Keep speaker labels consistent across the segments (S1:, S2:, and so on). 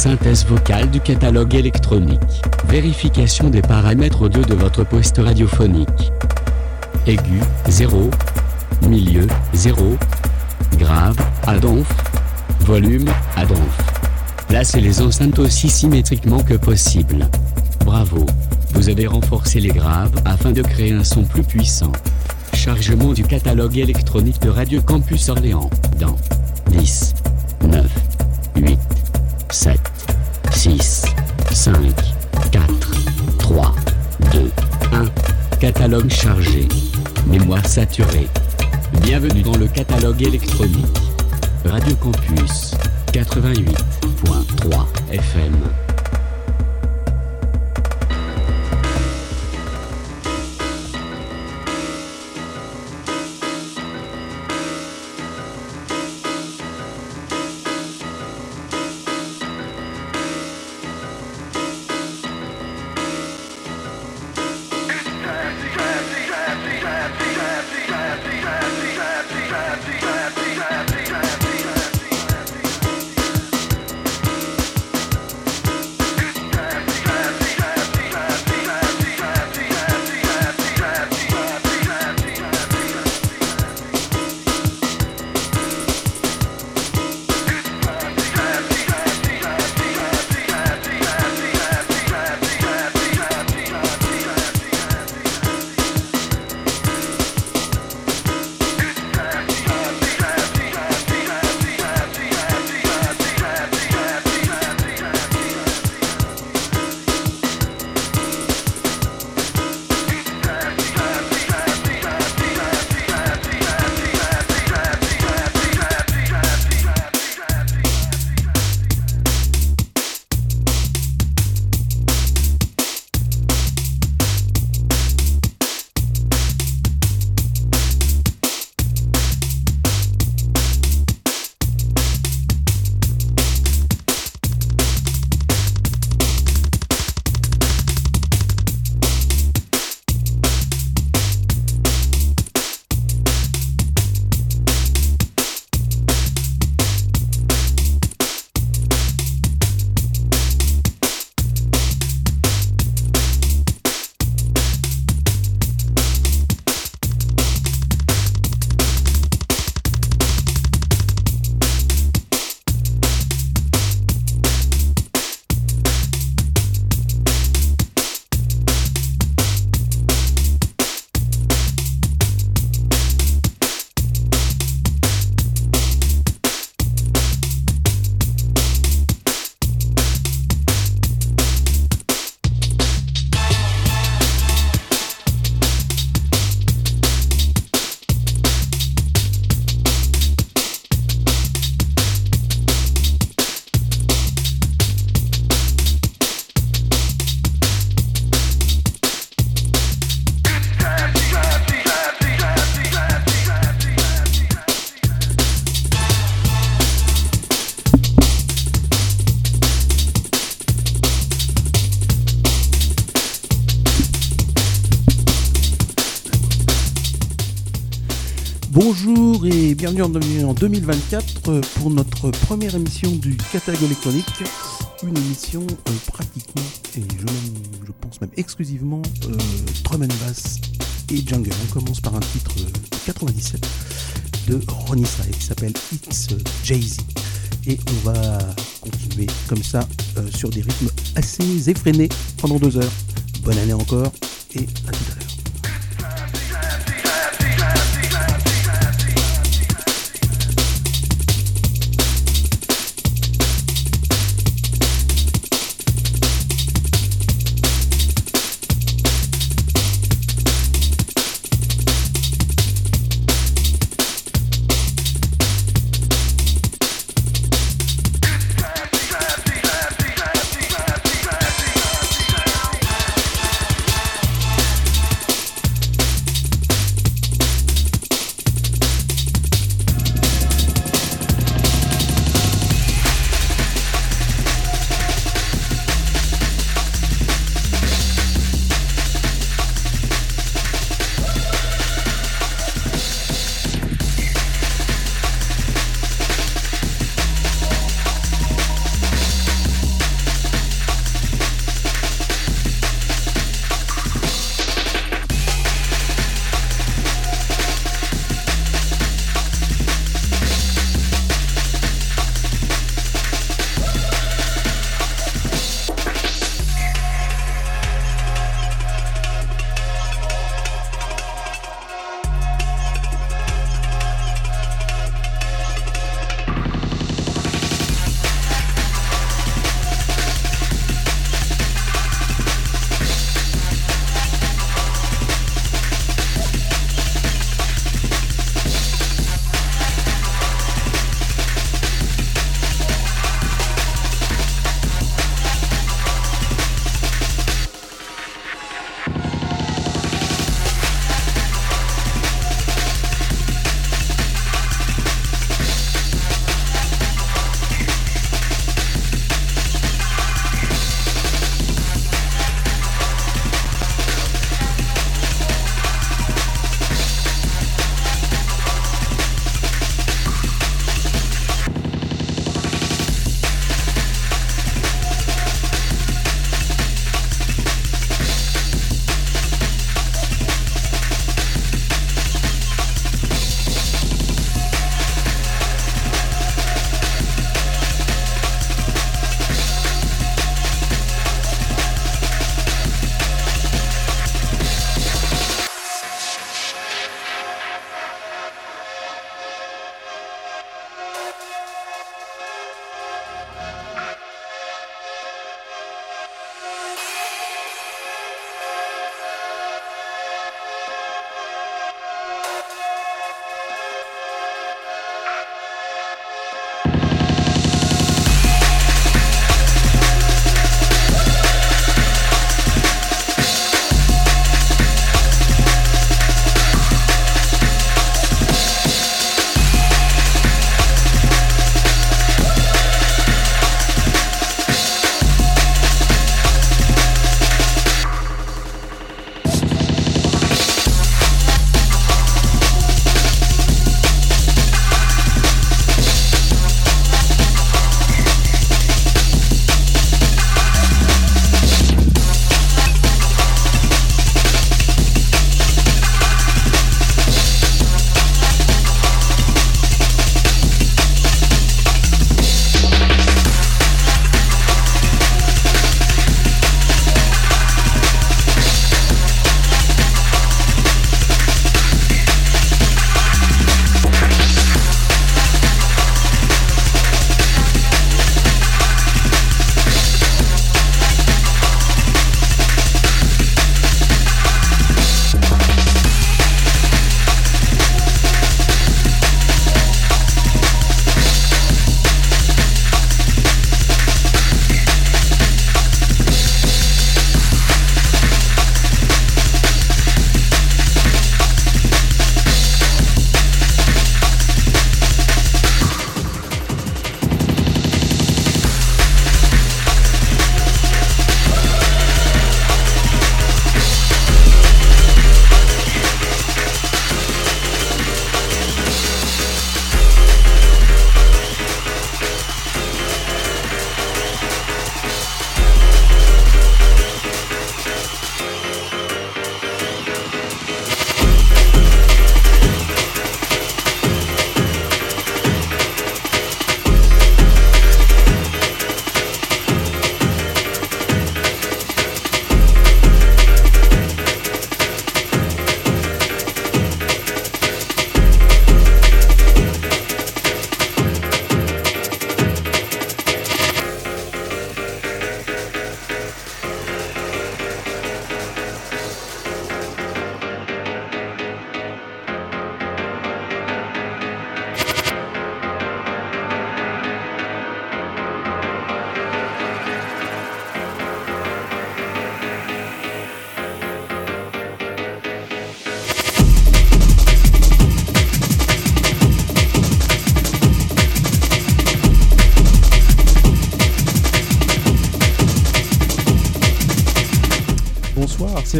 S1: synthèse vocale du catalogue électronique. Vérification des paramètres audio de votre poste radiophonique. Aigu, 0. Milieu, 0. Grave, à Volume, à Placez les enceintes aussi symétriquement que possible. Bravo. Vous avez renforcé les graves afin de créer un son plus puissant. Chargement du catalogue électronique de Radio Campus Orléans dans 10, 9, 8, 7, 6, 5, 4, 3, 2, 1. Catalogue chargé. Mémoire saturée. Bienvenue dans le catalogue électronique. Radio Campus 88.3 FM.
S2: Bienvenue en 2024 pour notre première émission du catalogue électronique. Une émission euh, pratiquement, et je, pense même exclusivement, euh, drum and bass et jungle. On commence par un titre de 97 de Ronnie Sly qui s'appelle It's Jay-Z. Et on va continuer comme ça euh, sur des rythmes assez effrénés pendant deux heures. Bonne année encore et à tout.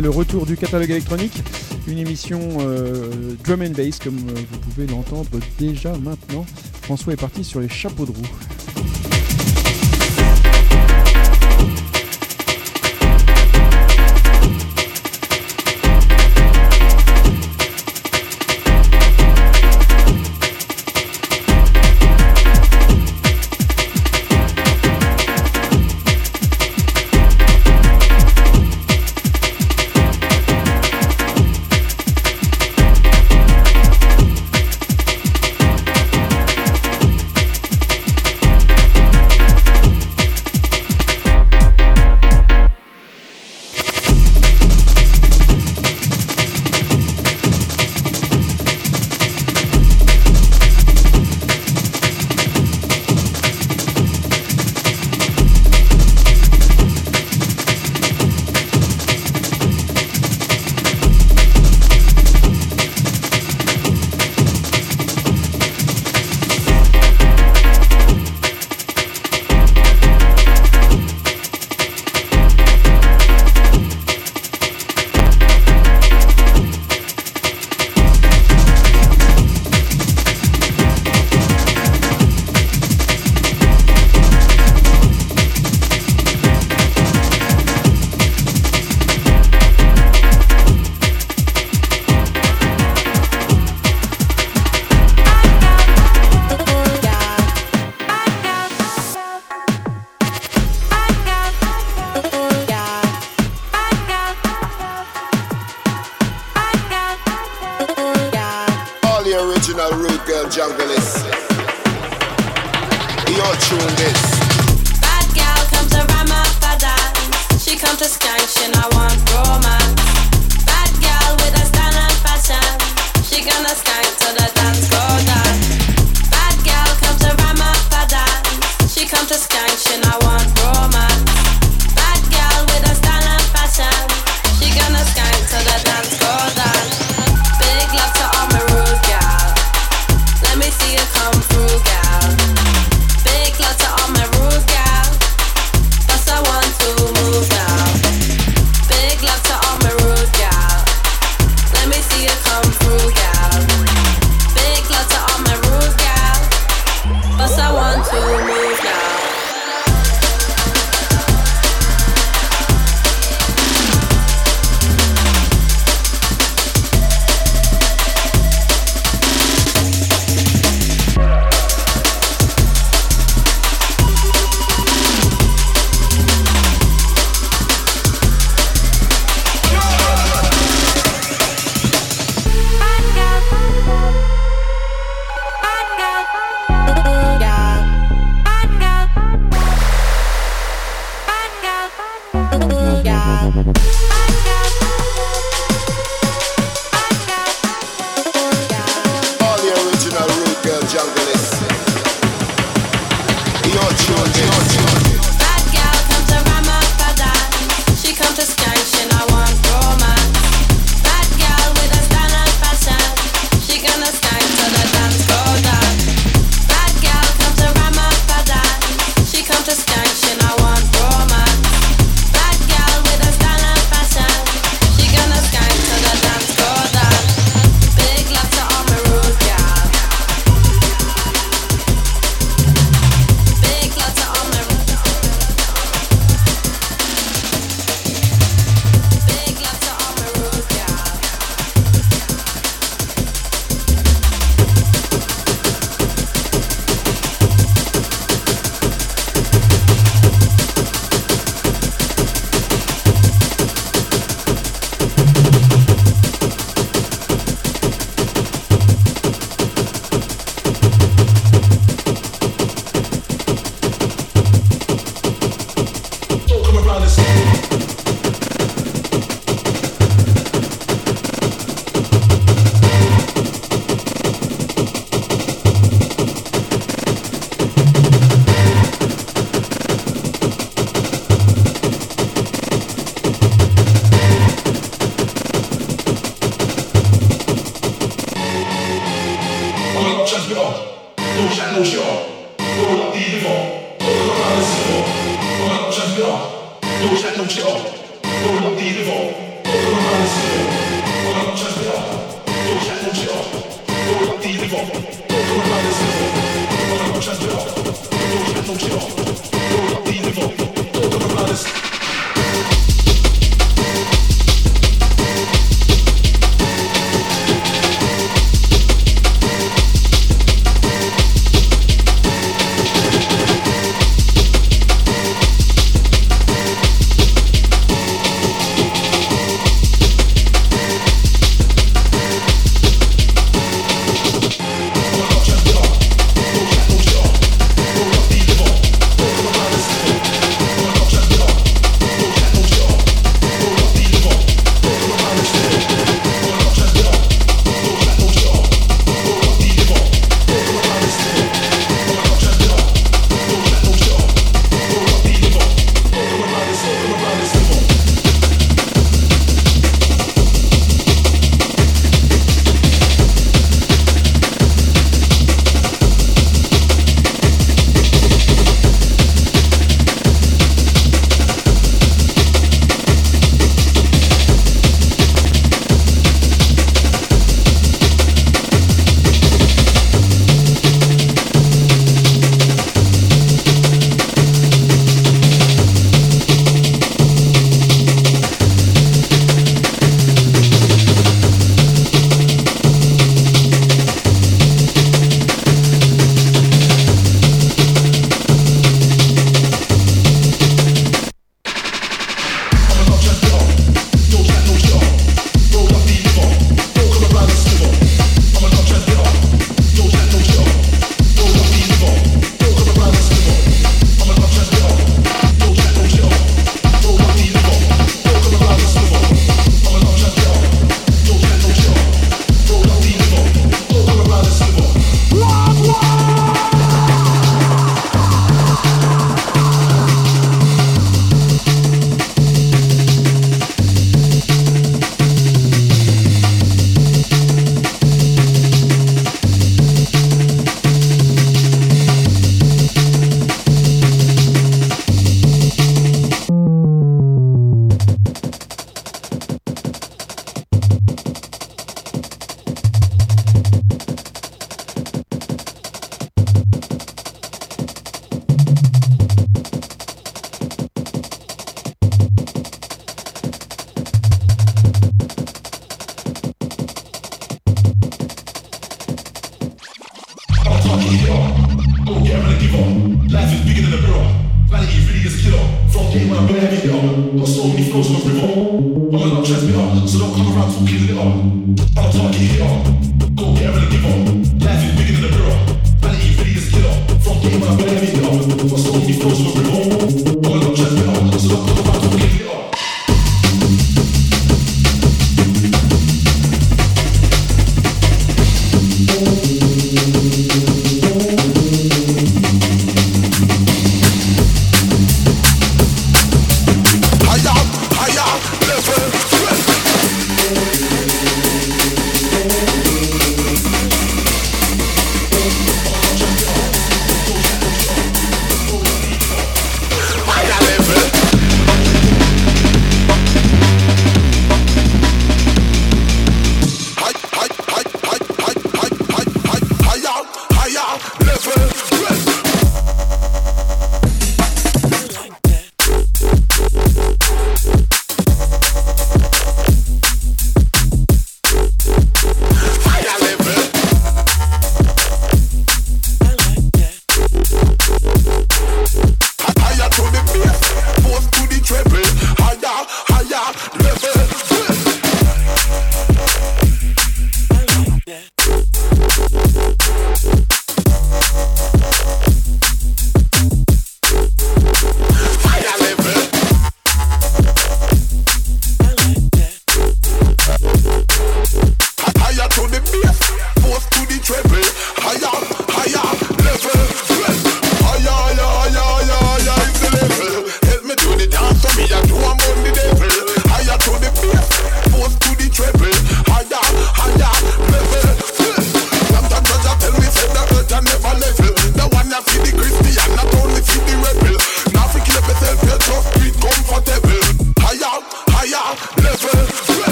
S3: Le retour du catalogue électronique, une émission euh, drum and bass comme euh, vous pouvez l'entendre déjà maintenant. François est parti sur les chapeaux de roue.
S4: todos.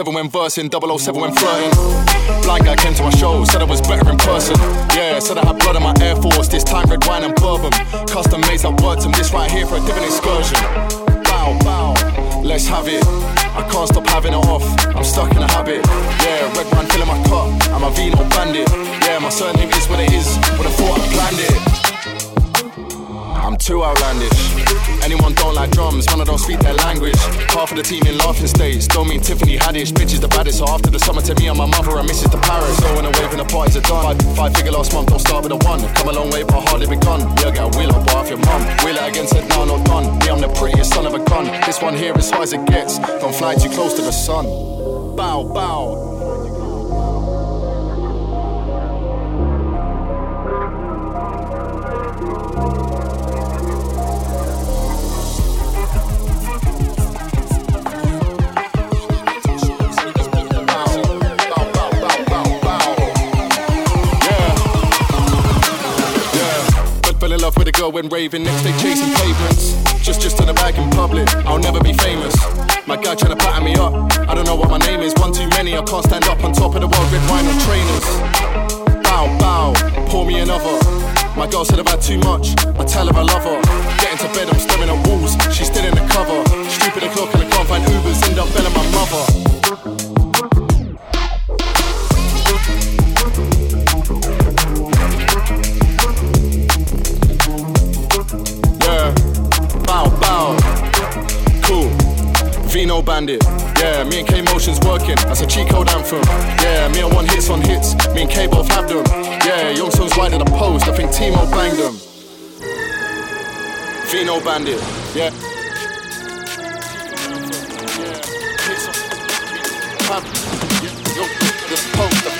S4: 007 when versing, 007 when flirting. Blind guy came to my show, said I was better in person. Yeah, said I had blood in my Air Force, this time red wine and bourbon. Custom made that worked him, this right here for a different excursion. Bow, bow, let's have it. I can't stop having it off, I'm stuck in a habit. Yeah, red wine filling my cup, I'm a Vino bandit. Yeah, my surname is what it is, but I thought I planned it. I'm too outlandish. Anyone don't like drums, man, I don't speak their language. Half of the team in laughing states, don't mean Tiffany Haddish. Bitch is the baddest, so after the summer to me and my mother and Mrs. to Paris. When I wave and the parties are done. Five, five figure last month, don't start with a one. Come a long way, but hardly begun. Yeah, get a wheel up off your mum. Wheel it again, said now not done. Yeah, I'm the prettiest son of a gun. This one here is high as it gets. Don't fly too close to the sun. Bow, bow. When raving, next day chasing pavements. Just just in a bag in public, I'll never be famous. My guy trying to pattern me up. I don't know what my name is, one too many, I can't stand up on top of the world, red wine on trainers. Bow, bow, pour me another. My girl said I've had too much, I tell her I love her. Get into bed, I'm staring at walls, she's still in the cover. Stupid o'clock and I can't find Ubers, end up belling my mother. Vino Bandit. Yeah, me and K Motionz working. That's a cheat code anthem. Yeah, me and one hits on hits. Me and K both have them. Yeah, Young Son's wide in the post. I think Timo banged them. Vino Bandit. Yeah. In the post.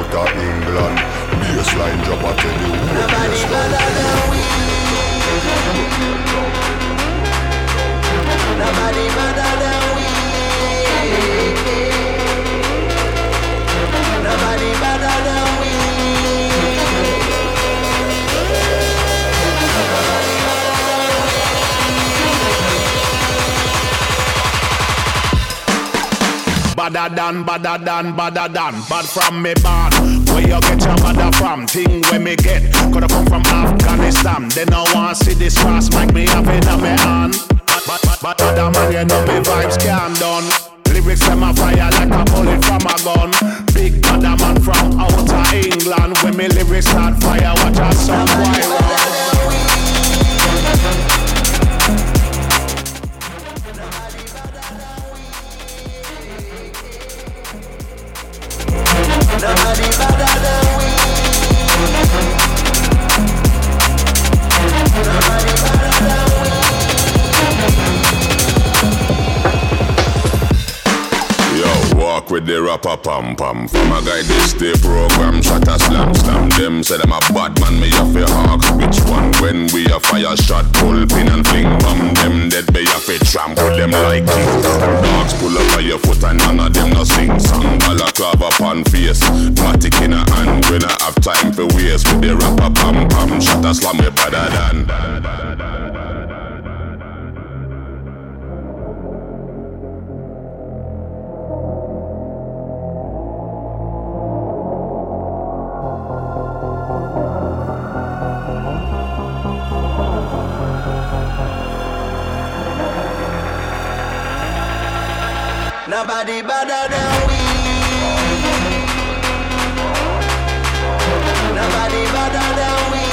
S5: than, badder than, badder than. Bad from me born. Where you get your mother from? Thing where me get. Coulda come from Afghanistan. Then I want see this cross make me have it on me hand. But, but, but, other man, you know me vibes can done. Lyrics them a fire like a bullet from a gun. Big badder man from outer England. When me lyrics start fire, watch a song run.
S6: Rapper pam pam. From a guy this day program, shot a slam slam. Them say them a bad man, me a hawk. Which one? When we a fire shot, pull pin and fling bomb. Them dead, be a trample them like king. Dogs pull up on your foot and none of them no sing song. Balaclava upon face, matic in a hand. When I have time for waste with the rapper pam pam. Shot a slam me better than.
S7: Nobody better than we. Nobody better than we.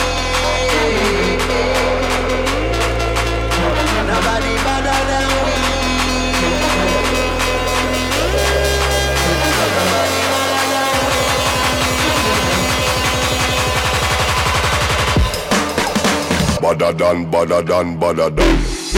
S7: Nobody better than we.
S6: Badder than, badder than, badder than.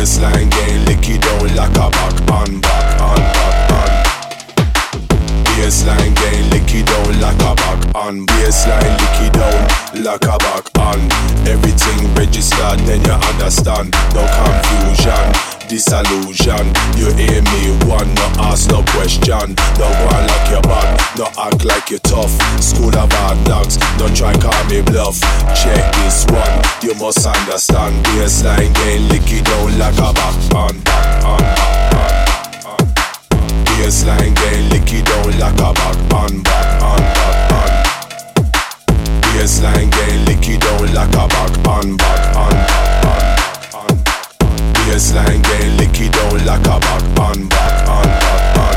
S8: Baseline get licky down like a back on, back on, back on. Baseline get licky down like a back on. Baseline licky down like a back on. Everything registered, then you understand. No confusion, disillusion. You hear me one, no ask no question. No one like your back, no act like you're tough. School of hard knocks, don't try call me bluff. Check this one, you must understand. Baseline get licky down like a back on, back on, back on. Baseline get licky down like a back on, back on, back on. Baseline get licky down like a back on, back on, back on. Baseline get licky down like a back on, back on, back on.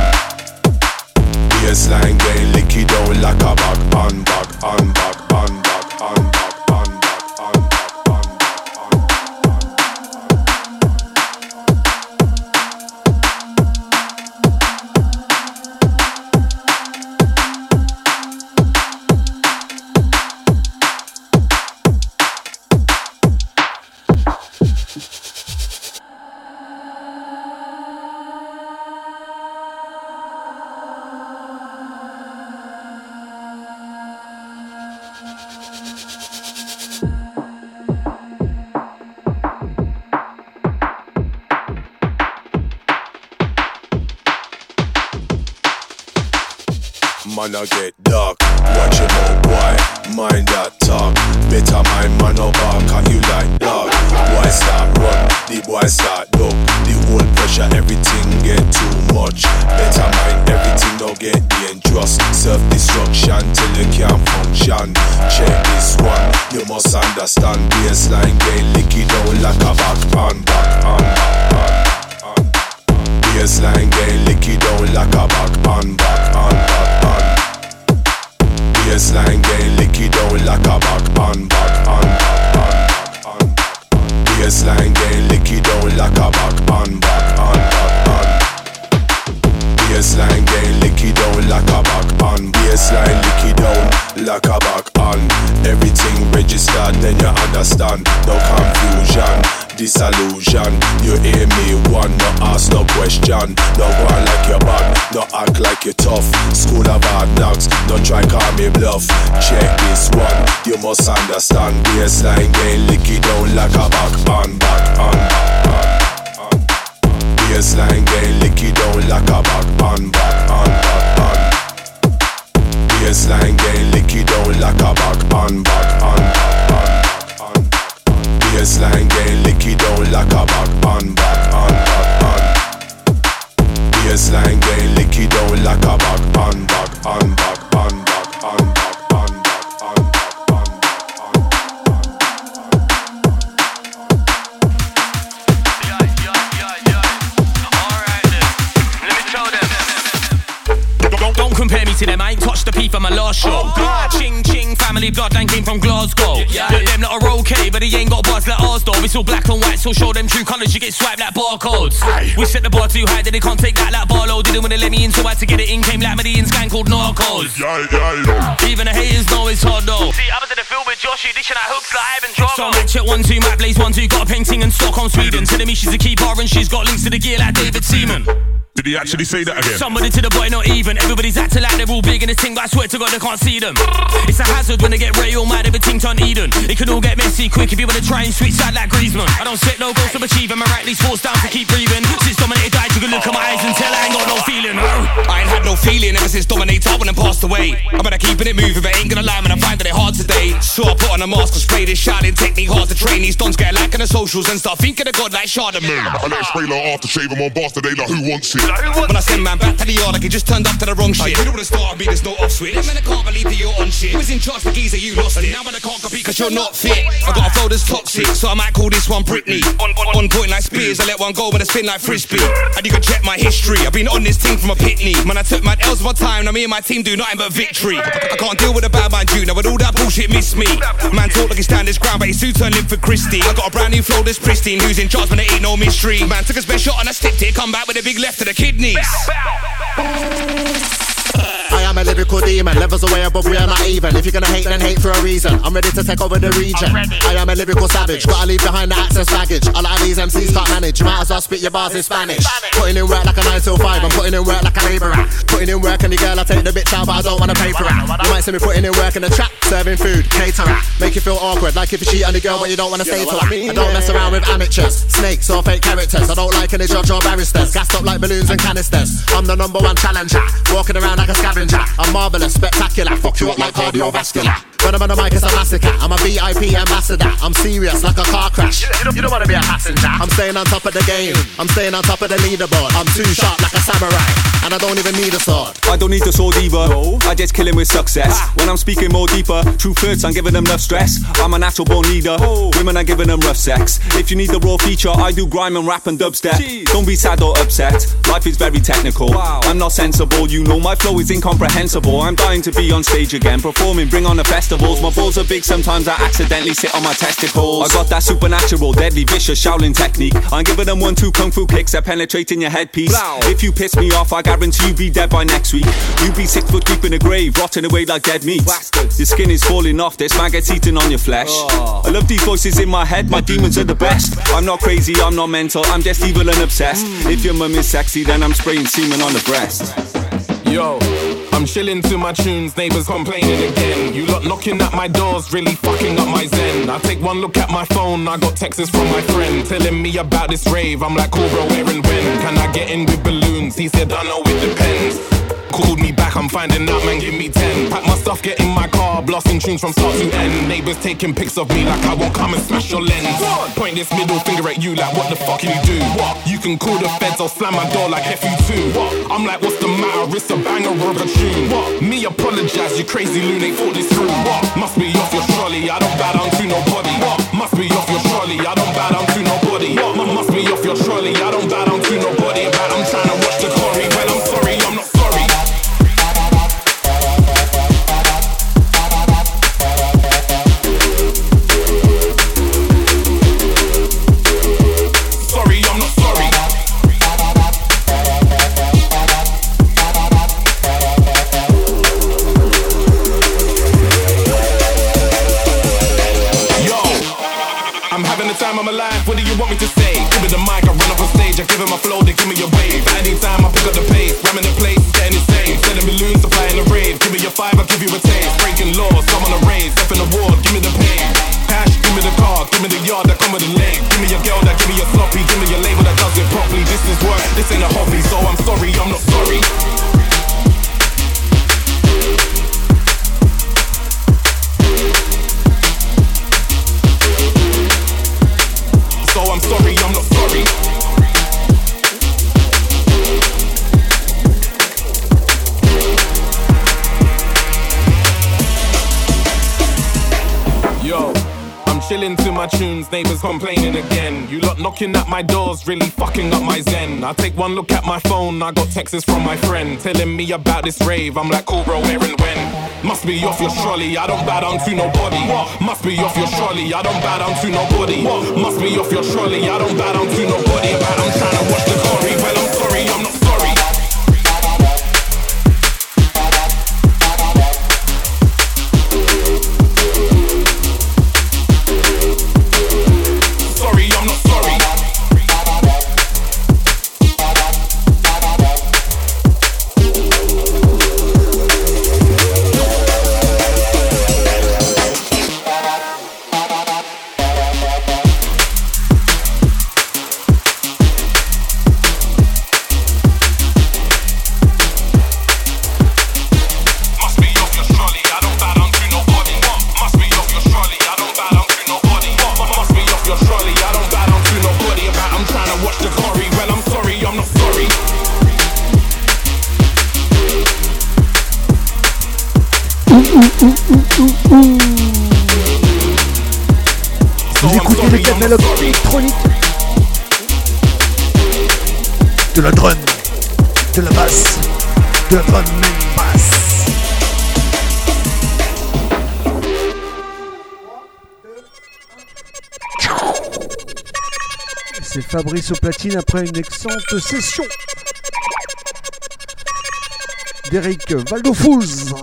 S8: Baseline get licky down like a back on, back on, back on, back on, back on, I get dark. Watch your mouth, boy. Mind that talk. Better mind, man, no bark at you like dog. Boy start run, the boy start duck. The whole pressure, everything get too much. Better mind everything, don't get dangerous. Self destruction till you can't function. Check this one, you must understand. Baseline get Check this one, you must understand. Baseline get licky down like a
S9: she's a keeper and she's got links to the gear like David Seaman.
S10: Did he actually say that again?
S9: Somebody to the boy, not even. Everybody's acting like they're all big in this thing, but I swear to God, they can't see them. It's a hazard when they get real mad, everything turn Eden. It can all get messy quick if you wanna try and switch side like Griezmann. I don't set no goals to achieve, and my right leaves forced down to keep breathing. Since Dominator died, you can look at my eyes and tell I ain't got no feeling.
S11: I ain't had no feeling ever since Dominator when I passed away. I'm better keeping it moving, but ain't gonna lie, man, I find that it hard today. So I put on a mask and spray this shouting technique hard to train. These dons get like on the socials and start thinking of God like Charlemagne.
S10: I let spray like after shave, I'm on bastard, they like who wants it.
S11: When I send man back to the yard, like he just turned up to the wrong shit. you don't wanna start me, there's no off switch. Man, I can't believe that you're on shit. Was in charge for geezer, you lost it. Now when I can't compete cause you're not fit. I got a flow that's toxic, so I might call this one Britney. On, on, on point like Spears, I let one go with I spin like Frisbee. And you can check my history, I've been on this team from a pitney. Man, I took my L's one time, now me and my team do nothing but victory. I can't deal with a bad mind junior, with all that bullshit miss me. Man talk like he stand his ground, but he soon turn in for Christie. I got a brand new flow that's pristine, who's in charge when there ain't no mystery. Man took a spare shot and I sticked it, come back with a big left to the kidneys.
S12: I am a lyrical demon, levels away above, we are not even. If you're gonna hate, then hate for a reason. I'm ready to take over the region. I am a lyrical savage, gotta leave behind the access baggage. A lot of these MCs can't manage, you might as well spit your bars in Spanish. Putting in work like a 9 till 5, I'm putting in work like a labourer. Putting in work, and the girl, I take the bitch out, but I don't wanna pay for it. You might see me putting in work in the trap, serving food, caterer. Make you feel awkward, like if you cheat on the girl, but you don't wanna stay to her. I don't mess around with amateurs, snakes, or fake characters. I don't like any judge or barristers, gassed up like balloons and canisters. I'm the number one challenger, walking around like a scavenger. I'm marvelous, spectacular, fuck you up like cardiovascular. When I'm on the mic, it's a massacre. I'm a VIP ambassador. I'm serious like a car crash. You don't, you don't wanna be a passenger. I'm staying on top of the game. I'm staying on top of the leaderboard. I'm too sharp like a samurai, and I don't even need a sword.
S13: I don't need the sword either. I just kill him with success. When I'm speaking more deeper, true hurts, I'm giving them enough stress. I'm a natural born leader. Oh. Women are giving them rough sex. If you need the raw feature, I do grime and rap and dubstep. Don't be sad or upset. Life is very technical. I'm not sensible, you know my flow is incomprehensible. I'm dying to be on stage again, performing, bring on the festivals. My balls are big, sometimes I accidentally sit on my testicles. I got that supernatural, deadly, vicious Shaolin technique. I'm giving them one, two kung fu kicks that penetrate in your headpiece. If you piss me off, I guarantee you be dead by next week. You be six foot deep in the grave, rotting away like dead meat. Your skin is falling off, this maggots eating on your flesh. Oh. I love these voices in my head, my demons are the best. I'm not crazy, I'm not mental, I'm just evil and obsessed. If your mum is sexy, then I'm spraying semen on the breast.
S14: Yo, I'm chilling to my tunes, neighbors complaining again. You lot knocking at my doors, really fucking up my zen. I take one look at my phone, I got texts from my friend telling me about this rave. I'm like, cool, bro, where and when? Can I get in with balloons? He said, I know it depends. Called me back, I'm finding out, man, give me 10. Pack my stuff, get in my car, blasting tunes from start to end. Neighbors taking pics of me like I won't come and smash your lens. Point this middle finger at you like, what the fuck can you do? What? You can call the feds, I'll slam my door like FU2. What? I'm like, what's the matter? It's a banger of a tune. What? Me apologize, you crazy ain't thought this through. What? Must be off your trolley, I don't bow down to nobody. What? Must be off your trolley, I don't bow down to nobody. What? Must be off your trolley, I don't bow down to nobody. I run up on stage. I give it my flow, they give me a wave. Anytime I pick up the pace, ramming the place, getting insane. Selling balloons, supplying the rave. Give me a five, I'll give you a taste. Breaking laws, come on a raise, F in the ward, give me the pain. Cash, give me the car, give me the yard that come with the leg. Give me a girl that give me a sloppy, give me a label that does it properly. This is work, this ain't a hobby, so I'm sorry, I'm not tunes, neighbors complaining again. You lot knocking at my doors, really fucking up my zen. I take one look at my phone, I got texts from my friend telling me about this rave. I'm like, cool, bro, where and when? Must be off your trolley, I don't bow down to nobody. Must be off your trolley, I don't bow down to nobody. Must be off your trolley, I don't bow down to nobody. But I'm trying to watch
S15: 10 au platine après une excellente session d'Eric Valdofouz.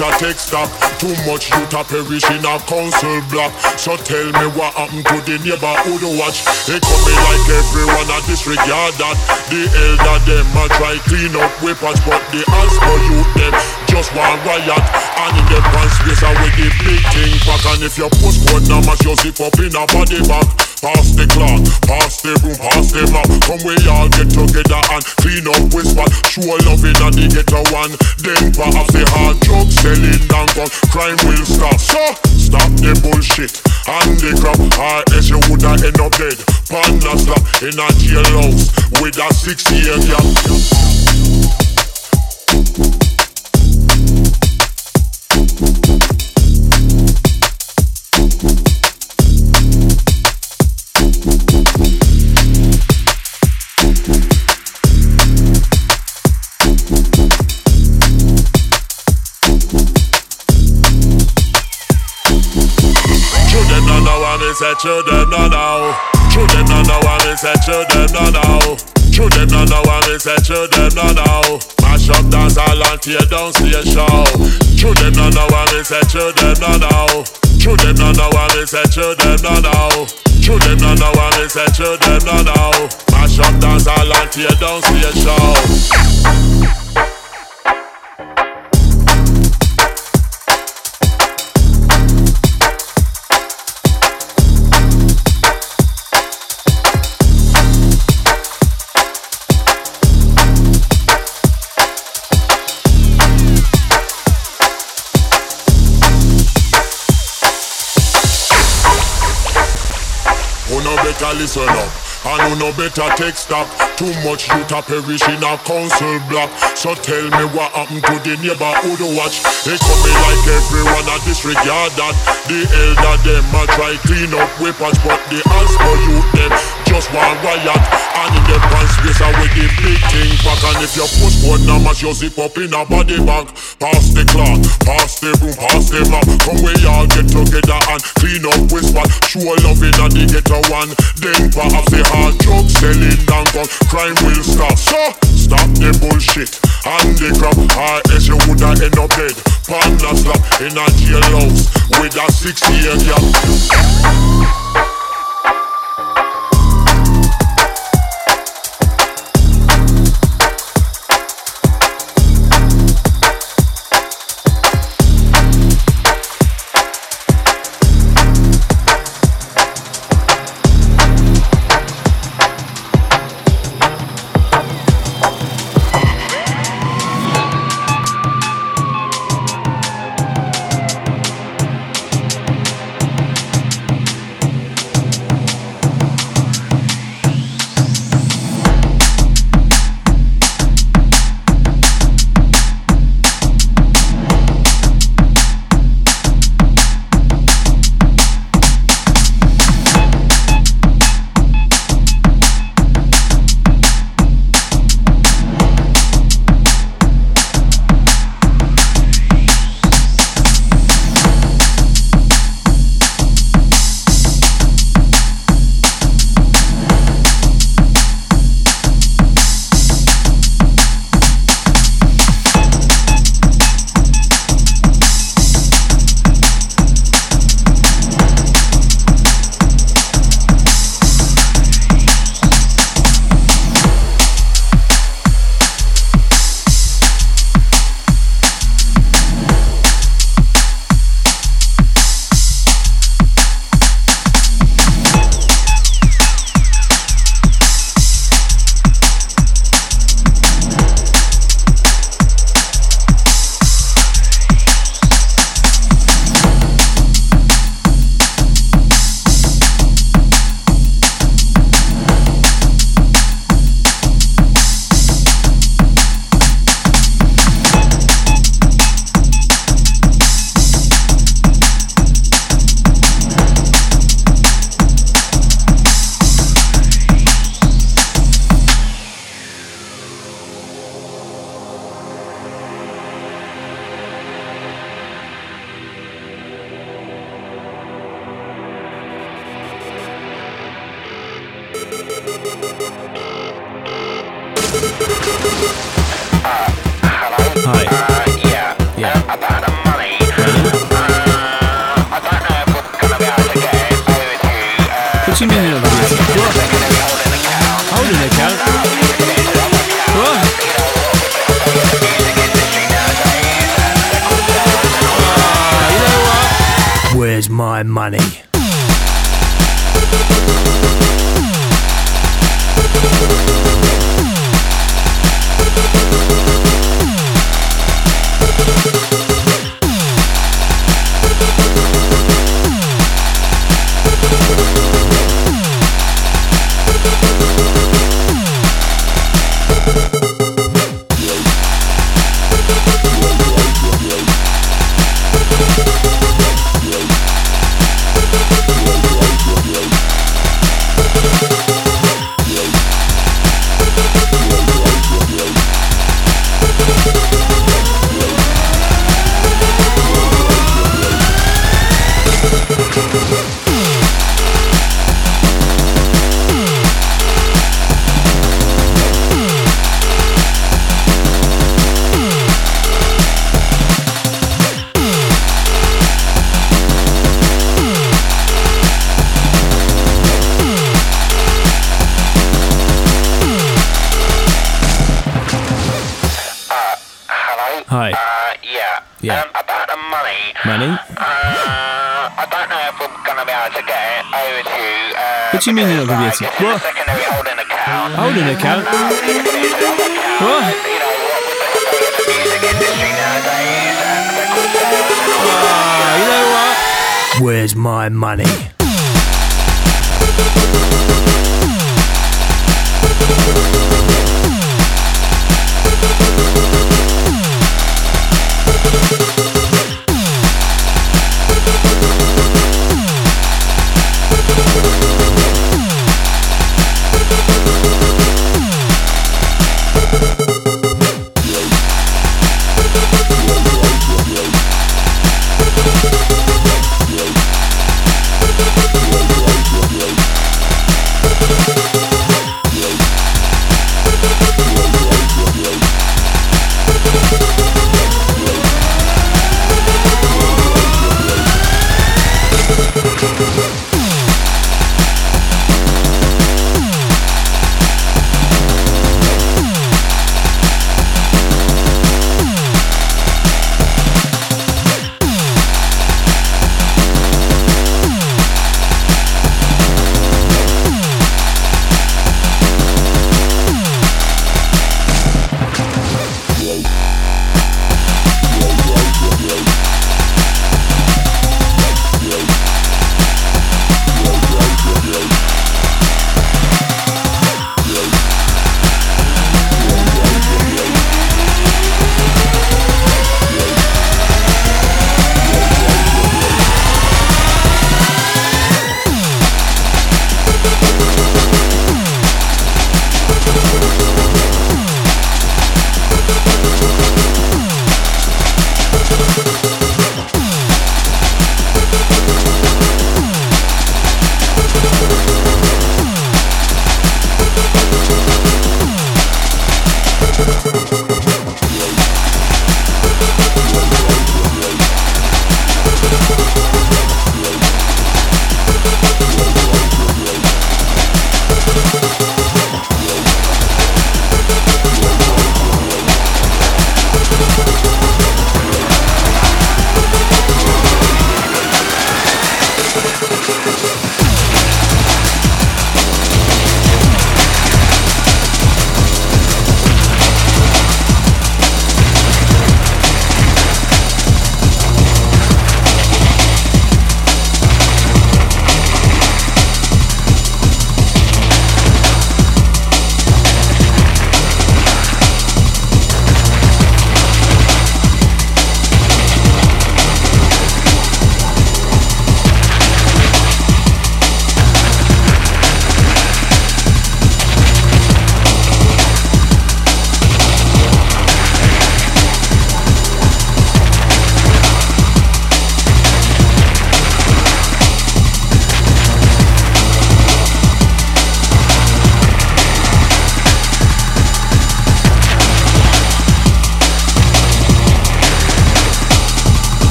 S16: better take stock. Too much youth a perish in a council block. So tell me what happened to the neighborhood watch. They coming like everyone a disregard that. The elder them a try clean up weapons, but the Asper youth them just want riot. And in them pants space a with the big thing back. And if your postcode number you zip up in a body bag. Pass the clock, pass the broom, pass the map. Come we all get together and clean up whisper. Show love in the ghetto one. Then pass the hard drug selling down gun. Crime will stop. So stop the bullshit and the crap. I else you woulda end up dead. Panda slap in a jailhouse with a six year gap. Say, children no know. Children no know what me say, children no know. Children no know what me say, children no know. Mash up dance all and tear down station. Children no know what me say, children no know. Children no know what me say, children no know. Children no know what me say, children no. Mash up dance all and tear down station. Who better listen up. And who no better take stock Too much youth a perish in a council block. So tell me what happened to the neighborhood watch. They coming like everyone a disregard that The elder them a try clean up weapons But the Asper youth them just want riot. And in them pants space a with the big thing back. And if you push one number you zip up in a body bag Pass the clock, pass the broom, pass the map Come we all get together and clean up whisper Show love in a the ghetto one Then perhaps the hard drug selling down gun Crime will stop. So stop the bullshit and the crap. Or else you woulda end up dead. Panda slap in a jailhouse With a six year gap
S7: What? what? Holding account.
S17: Holding?
S7: What? Oh, ah, you know what? Where's my money?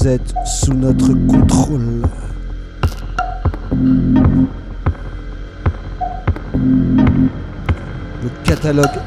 S15: Vous êtes sous notre contrôle. Le catalogue